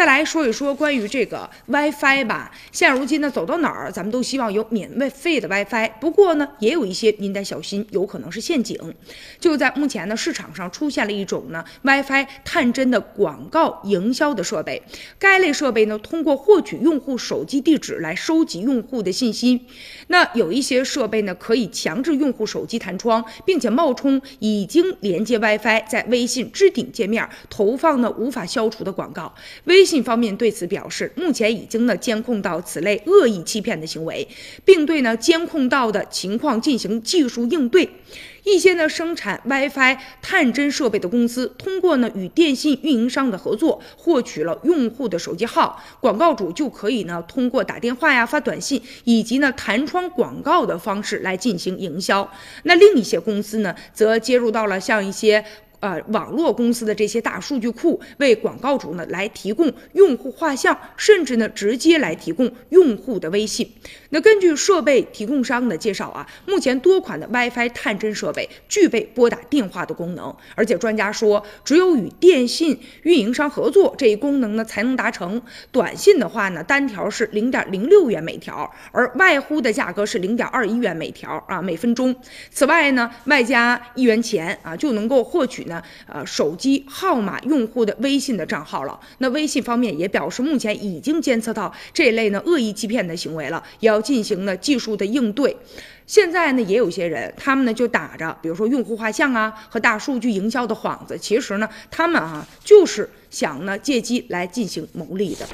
再来说一说关于这个 WiFi 吧。现如今呢，走到哪儿咱们都希望有免费的 WiFi。不过呢，也有一些您得小心，有可能是陷阱。就在目前呢，市场上出现了一种呢 WiFi 探针的广告营销的设备。该类设备呢，通过获取用户手机地址来收集用户的信息。那有一些设备呢，可以强制用户手机弹窗，并且冒充已经连接 WiFi，在微信置顶界面投放呢无法消除的广告。微信方面对此表示，目前已经呢监控到此类恶意欺骗的行为，并对呢监控到的情况进行技术应对。一些呢生产 WiFi 探针设备的公司，通过呢与电信运营商的合作，获取了用户的手机号，广告主就可以呢通过打电话呀、发短信以及呢弹窗广告的方式来进行营销。那另一些公司呢，则接入到了像一些。呃，网络公司的这些大数据库为广告主呢来提供用户画像，甚至呢直接来提供用户的微信。那根据设备提供商的介绍啊，目前多款的 WiFi 探针设备具备拨打电话的功能，而且专家说，只有与电信运营商合作，这一功能呢才能达成。短信的话呢，单条是零点零六元每条，而外呼的价格是零点二一元每条啊每分钟。此外呢，外加一元钱啊就能够获取。那呃，手机号码用户的微信的账号了。那微信方面也表示，目前已经监测到这类呢恶意欺骗的行为了，也要进行呢技术的应对。现在呢，也有些人，他们呢就打着比如说用户画像啊和大数据营销的幌子，其实呢，他们啊就是想呢借机来进行牟利的。